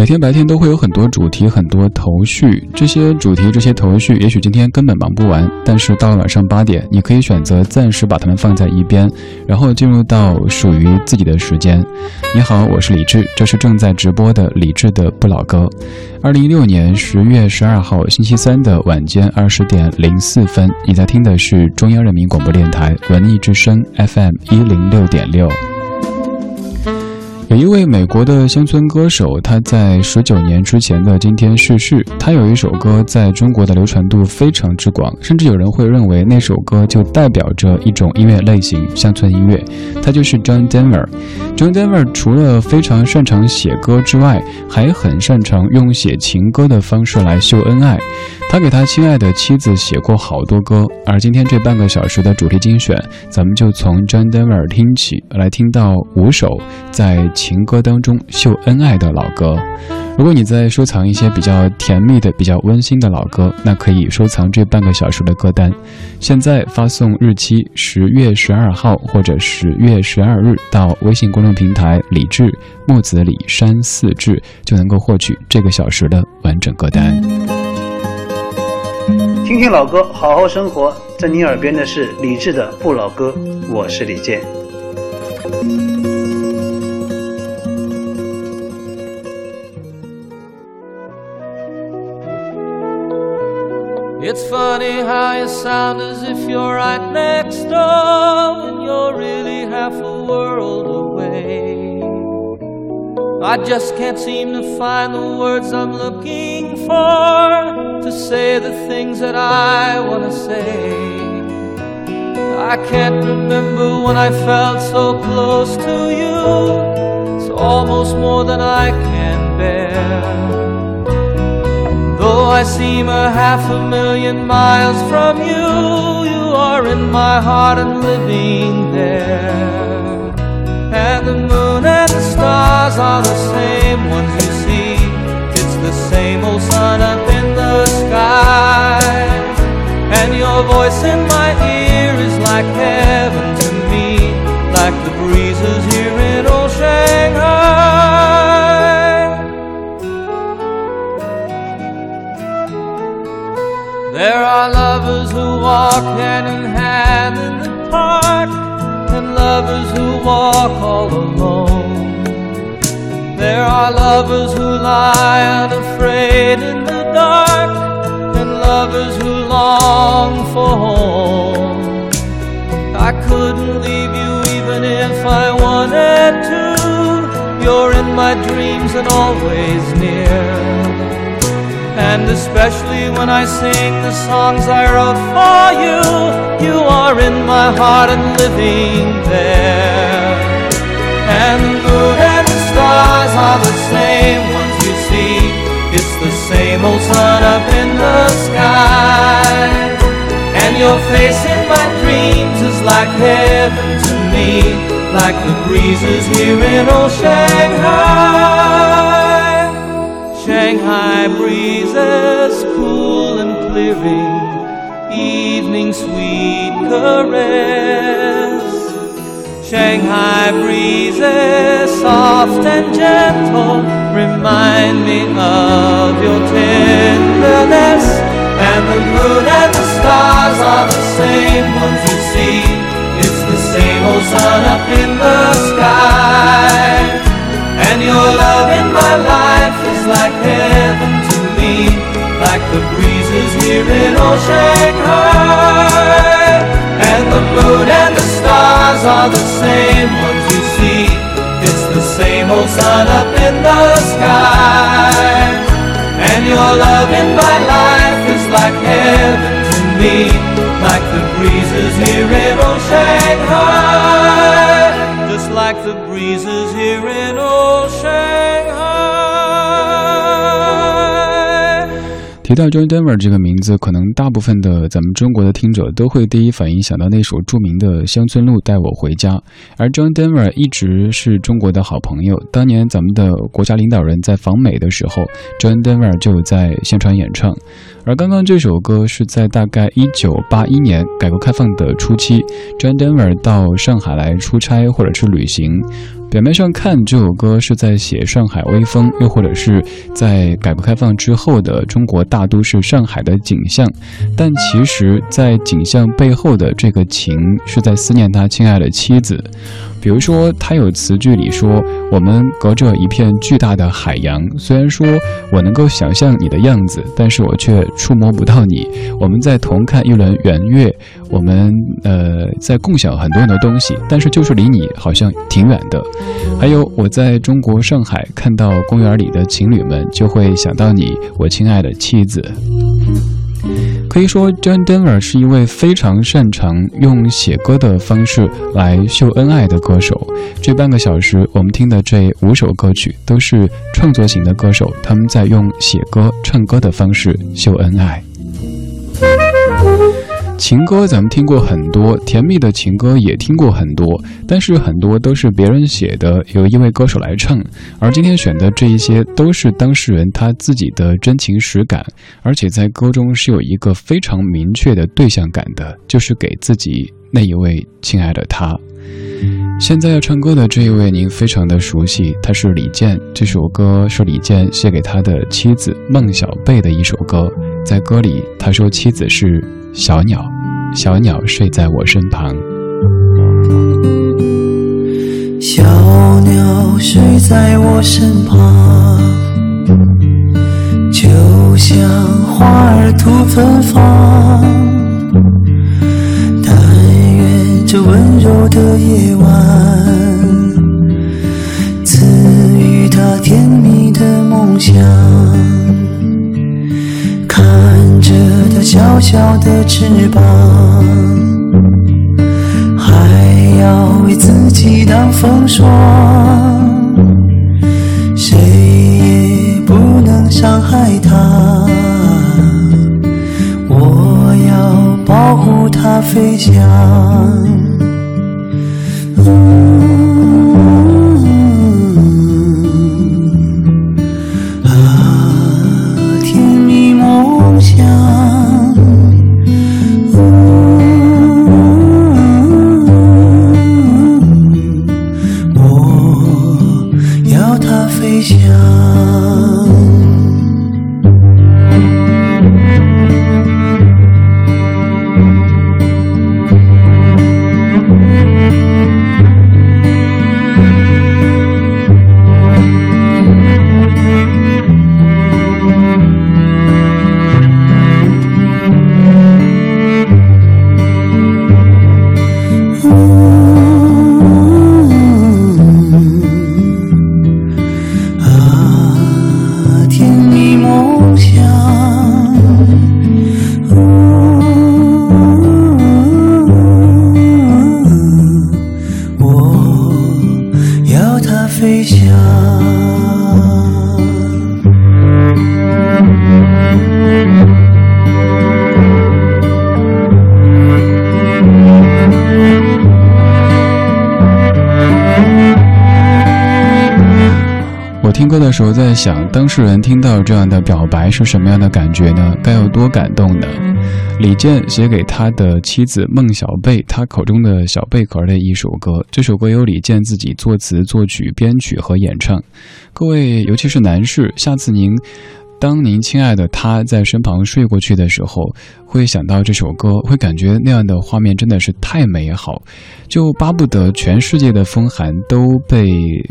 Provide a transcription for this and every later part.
每天白天都会有很多主题、很多头绪，这些主题、这些头绪，也许今天根本忙不完，但是到了晚上八点，你可以选择暂时把它们放在一边，然后进入到属于自己的时间。你好，我是李志，这是正在直播的李志的不老歌。二零一六年十月十二号星期三的晚间二十点零四分，你在听的是中央人民广播电台文艺之声 FM 一零六点六。有一位美国的乡村歌手，他在十九年之前的今天逝世。他有一首歌在中国的流传度非常之广，甚至有人会认为那首歌就代表着一种音乐类型——乡村音乐。他就是 John Denver。John Denver 除了非常擅长写歌之外，还很擅长用写情歌的方式来秀恩爱。他给他亲爱的妻子写过好多歌，而今天这半个小时的主题精选，咱们就从 John Denver 听起，来听到五首在情歌当中秀恩爱的老歌。如果你在收藏一些比较甜蜜的、比较温馨的老歌，那可以收藏这半个小时的歌单。现在发送日期十月十二号或者十月十二日到微信公众平台“李志木子李山四志”，就能够获取这个小时的完整歌单。听听老歌，好好生活。在你耳边的是李志的不老歌，我是李健。It's funny how you sound as if you're right next door when you're really half a world away. I just can't seem to find the words I'm looking for to say the things that I want to say. I can't remember when I felt so close to you. It's almost more than I can bear. I seem a half a million miles from you, you are in my heart and living there. And the moon and the stars are the same ones you see. It's the same old sun up in the sky. And your voice in my ear is like heaven to me, like the breezes here in old Shanghai. There are lovers who walk hand in hand in the park, and lovers who walk all alone. There are lovers who lie unafraid in the dark, and lovers who long for home. I couldn't leave you even if I wanted to. You're in my dreams and always near. And especially when I sing the songs I wrote for you, you are in my heart and living there. And the moon and the stars are the same ones you see. It's the same old sun up in the sky. And your face in my dreams is like heaven to me, like the breezes here in old Shanghai. Shanghai breezes cool and clearing, evening sweet caress. Shanghai breezes soft and gentle remind me of your tenderness. And the moon and the stars are the same ones you see. It's the same old sun up in the sky. And your love in my life is like heaven to me, like the breezes here in old Shanghai. And the moon and the stars are the same ones you see. It's the same old sun up in the sky. And your love in my life is like heaven to me, like the breezes here in old Shanghai. The breezes here in old Shanghai. 提到 John Denver 这个名字，可能大部分的咱们中国的听者都会第一反应想到那首著名的《乡村路带我回家》，而 John Denver 一直是中国的好朋友。当年咱们的国家领导人在访美的时候，John Denver 就在现场演唱。而刚刚这首歌是在大概一九八一年改革开放的初期，John Denver 到上海来出差或者是旅行。表面上看，这首歌是在写上海微风，又或者是在改革开放之后的中国大都市上海的景象，但其实，在景象背后的这个情，是在思念他亲爱的妻子。比如说，他有词句里说：“我们隔着一片巨大的海洋，虽然说我能够想象你的样子，但是我却触摸不到你。我们在同看一轮圆月，我们呃在共享很多很多东西，但是就是离你好像挺远的。还有，我在中国上海看到公园里的情侣们，就会想到你，我亲爱的妻子。”可以说，John Denver 是一位非常擅长用写歌的方式来秀恩爱的歌手。这半个小时，我们听的这五首歌曲都是创作型的歌手，他们在用写歌、唱歌的方式秀恩爱。情歌咱们听过很多，甜蜜的情歌也听过很多，但是很多都是别人写的，由一位歌手来唱。而今天选的这一些，都是当事人他自己的真情实感，而且在歌中是有一个非常明确的对象感的，就是给自己那一位亲爱的他。现在要唱歌的这一位，您非常的熟悉，他是李健。这首歌是李健写给他的妻子孟小贝的一首歌，在歌里他说妻子是。小鸟，小鸟睡在我身旁。小鸟睡在我身旁，就像花儿吐芬芳。但愿这温柔的夜晚，赐予他甜蜜的梦想。看着它小小的翅膀，还要为自己挡风霜，谁也不能伤害它。我要保护它飞翔。歌的时候在想，当事人听到这样的表白是什么样的感觉呢？该有多感动呢？李健写给他的妻子孟小贝，他口中的小贝壳的一首歌。这首歌由李健自己作词、作曲、编曲和演唱。各位，尤其是男士，下次您。当您亲爱的他在身旁睡过去的时候，会想到这首歌，会感觉那样的画面真的是太美好，就巴不得全世界的风寒都被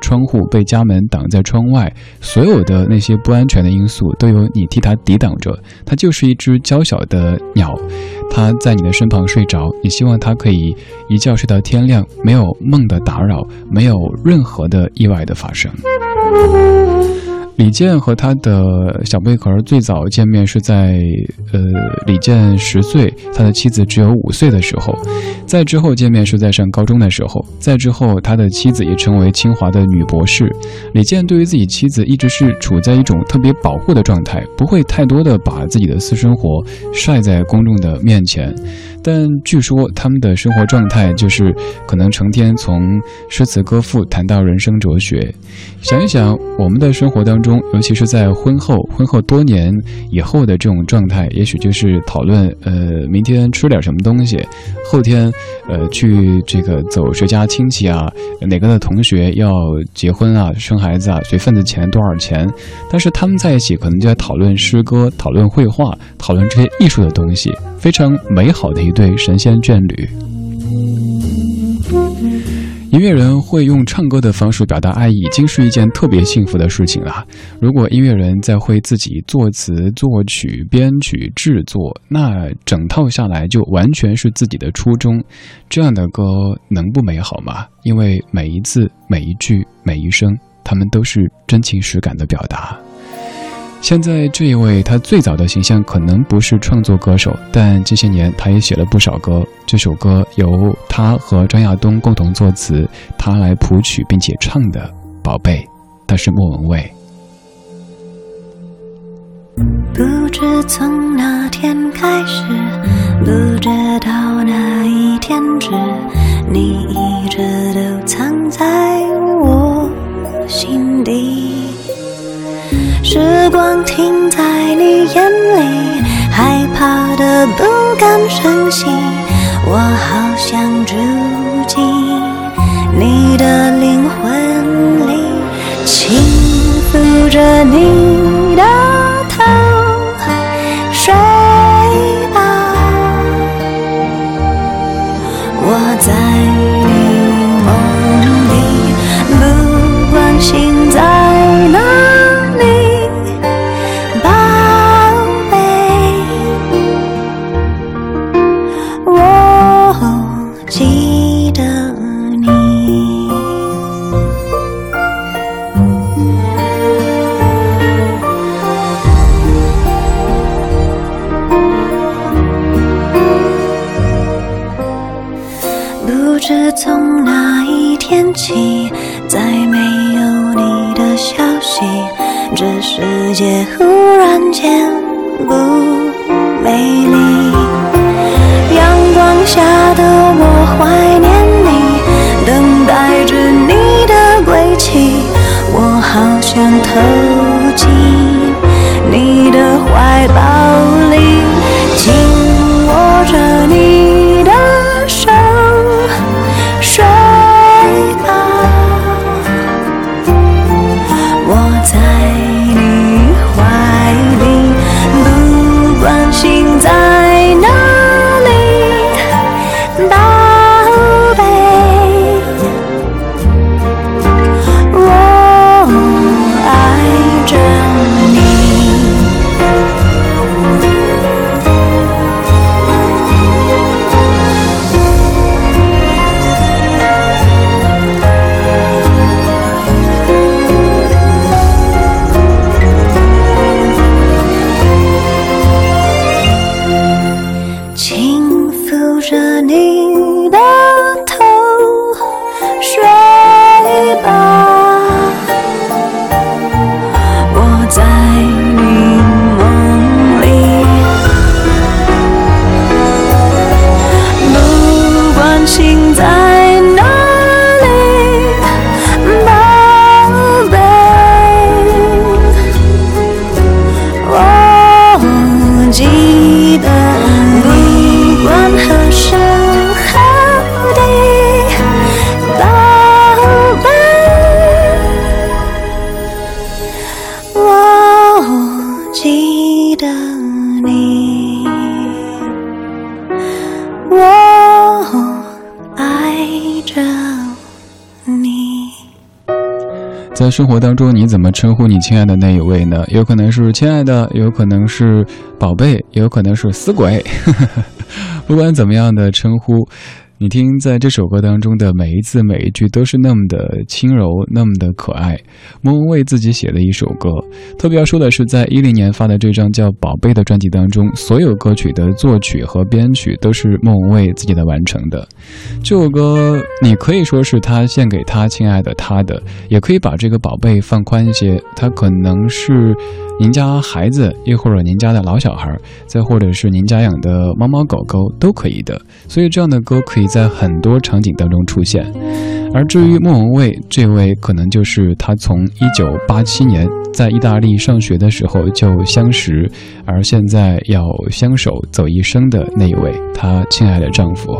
窗户、被家门挡在窗外，所有的那些不安全的因素都由你替他抵挡着。它就是一只娇小的鸟，它在你的身旁睡着，你希望它可以一觉睡到天亮，没有梦的打扰，没有任何的意外的发生。李健和他的小贝壳最早见面是在，呃，李健十岁，他的妻子只有五岁的时候；再之后见面是在上高中的时候；再之后，他的妻子也成为清华的女博士。李健对于自己妻子一直是处在一种特别保护的状态，不会太多的把自己的私生活晒在公众的面前。但据说他们的生活状态就是可能成天从诗词歌赋谈到人生哲学。想一想，我们的生活当中。中，尤其是在婚后，婚后多年以后的这种状态，也许就是讨论，呃，明天吃点什么东西，后天，呃，去这个走谁家亲戚啊，哪个的同学要结婚啊，生孩子啊，随份子钱多少钱？但是他们在一起，可能就在讨论诗歌，讨论绘画，讨论这些艺术的东西，非常美好的一对神仙眷侣。音乐人会用唱歌的方式表达爱意，已经是一件特别幸福的事情了。如果音乐人在会自己作词、作曲、编曲、制作，那整套下来就完全是自己的初衷。这样的歌能不美好吗？因为每一字、每一句、每一声，他们都是真情实感的表达。现在这一位，他最早的形象可能不是创作歌手，但这些年他也写了不少歌。这首歌由他和张亚东共同作词，他来谱曲并且唱的《宝贝》，他是莫文蔚。不知从哪天开始，不知道哪一天止，你一直都藏在我心底。时光停在你眼里，害怕的不敢声息。我好想住进你的灵魂里，轻抚着你不知从哪一天起，再没有你的消息，这世界忽然间不美丽。阳光下的我怀念你，等待着你的归期，我好想投进你的怀抱。生活当中，你怎么称呼你亲爱的那一位呢？有可能是亲爱的，有可能是宝贝，也有可能是死鬼。不管怎么样的称呼。你听，在这首歌当中的每一字每一句都是那么的轻柔，那么的可爱。莫文蔚自己写的一首歌，特别要说的是，在一零年发的这张叫《宝贝》的专辑当中，所有歌曲的作曲和编曲都是莫文蔚自己的完成的。这首歌你可以说是他献给他亲爱的他的，也可以把这个宝贝放宽一些，他可能是。您家孩子，又或者您家的老小孩，再或者是您家养的猫猫狗狗，都可以的。所以这样的歌可以在很多场景当中出现。而至于莫文蔚这位，可能就是她从一九八七年在意大利上学的时候就相识，而现在要相守走一生的那一位，她亲爱的丈夫。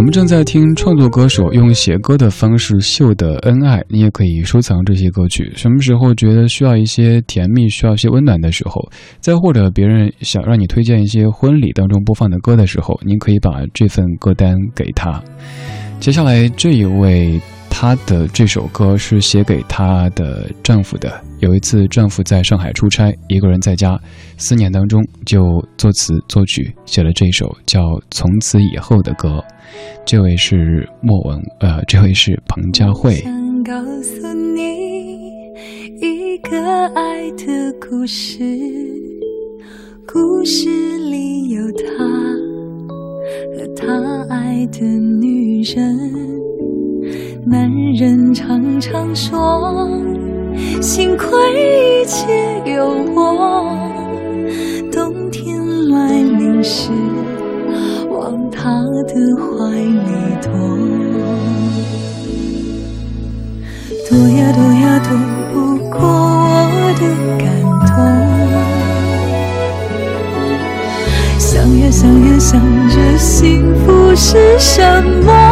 我们正在听创作歌手用写歌的方式秀的恩爱，你也可以收藏这些歌曲。什么时候觉得需要一些甜蜜，需要一些温暖的时候，再或者别人想让你推荐一些婚礼当中播放的歌的时候，您可以把这份歌单给他。接下来这一位。她的这首歌是写给她的丈夫的。有一次，丈夫在上海出差，一个人在家，思念当中就作词作曲写了这首叫《从此以后》的歌。这位是莫文，呃，这位是彭佳慧。想告诉你一个爱的故事，故事里有他和他爱的女人。男人常常说，幸亏一切有我。冬天来临时，往他的怀里躲。躲呀躲呀躲不过我的感动。想呀想呀想着幸福是什么。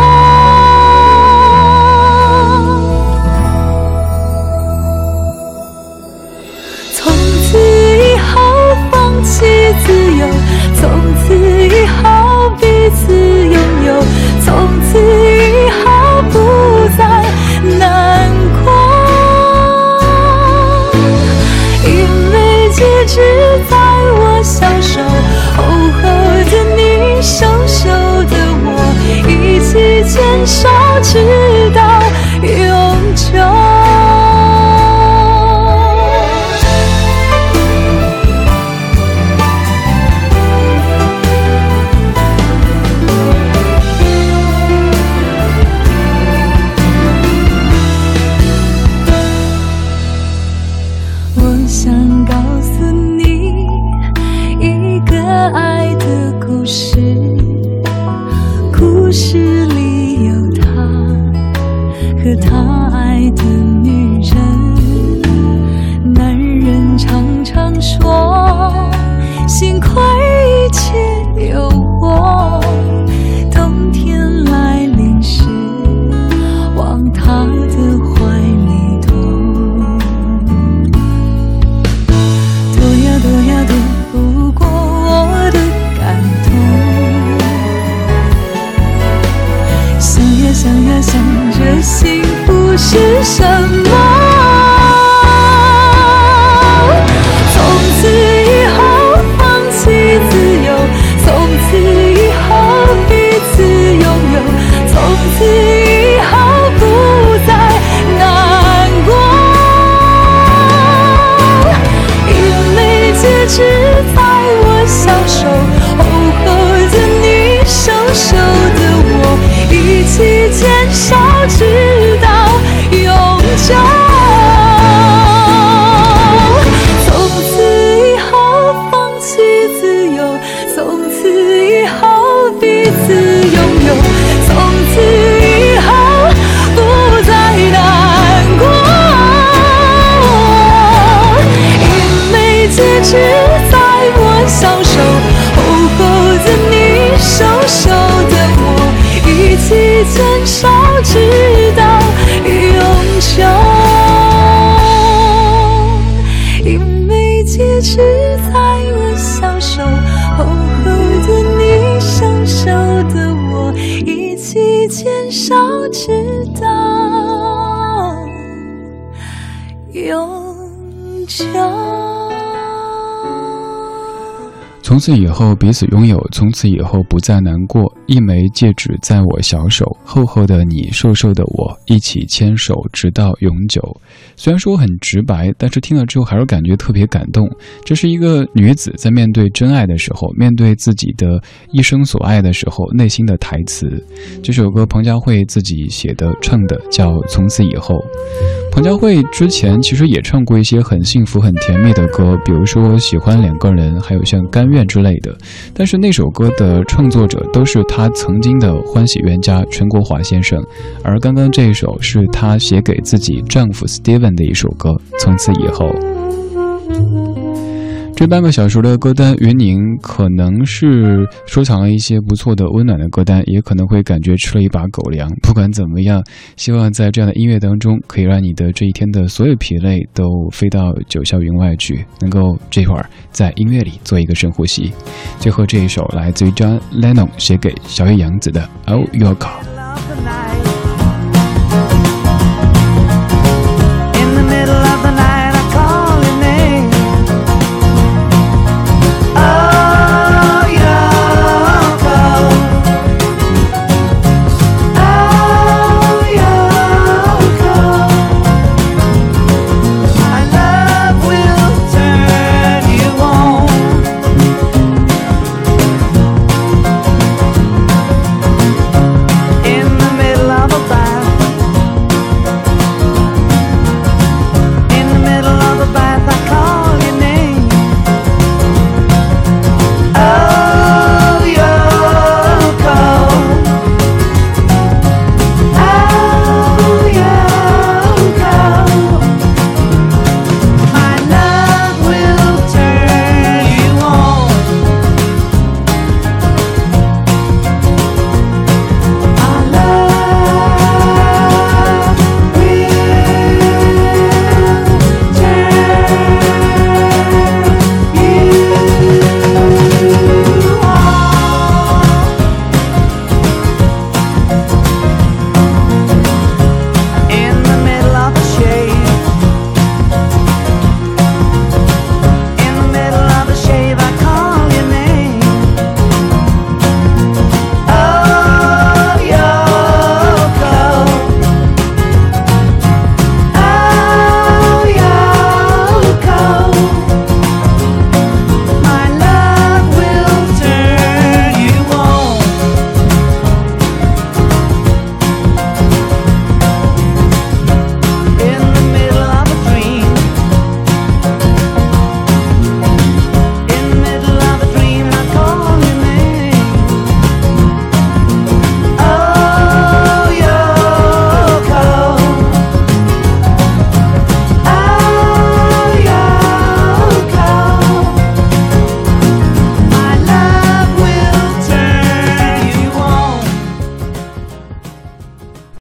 牵手其间少知道永久。从此以后，彼此拥有；从此以后，不再难过。一枚戒指在我小手，厚厚的你，瘦瘦的我，一起牵手，直到永久。虽然说很直白，但是听了之后还是感觉特别感动。这是一个女子在面对真爱的时候，面对自己的一生所爱的时候，内心的台词。这首歌彭佳慧自己写的唱的，叫《从此以后》。彭佳慧之前其实也唱过一些很幸福、很甜蜜的歌，比如说《喜欢两个人》，还有像《甘愿》。之类的。但是那首歌的创作者都是他曾经的欢喜冤家陈国华先生，而刚刚这一首是他写给自己丈夫 Steven 的一首歌。从此以后。这半个小时的歌单，云宁可能是收藏了一些不错的温暖的歌单，也可能会感觉吃了一把狗粮。不管怎么样，希望在这样的音乐当中，可以让你的这一天的所有疲累都飞到九霄云外去，能够这会儿在音乐里做一个深呼吸。最后这一首来自于 John Lennon 写给小野洋子的《Oh Your Car》。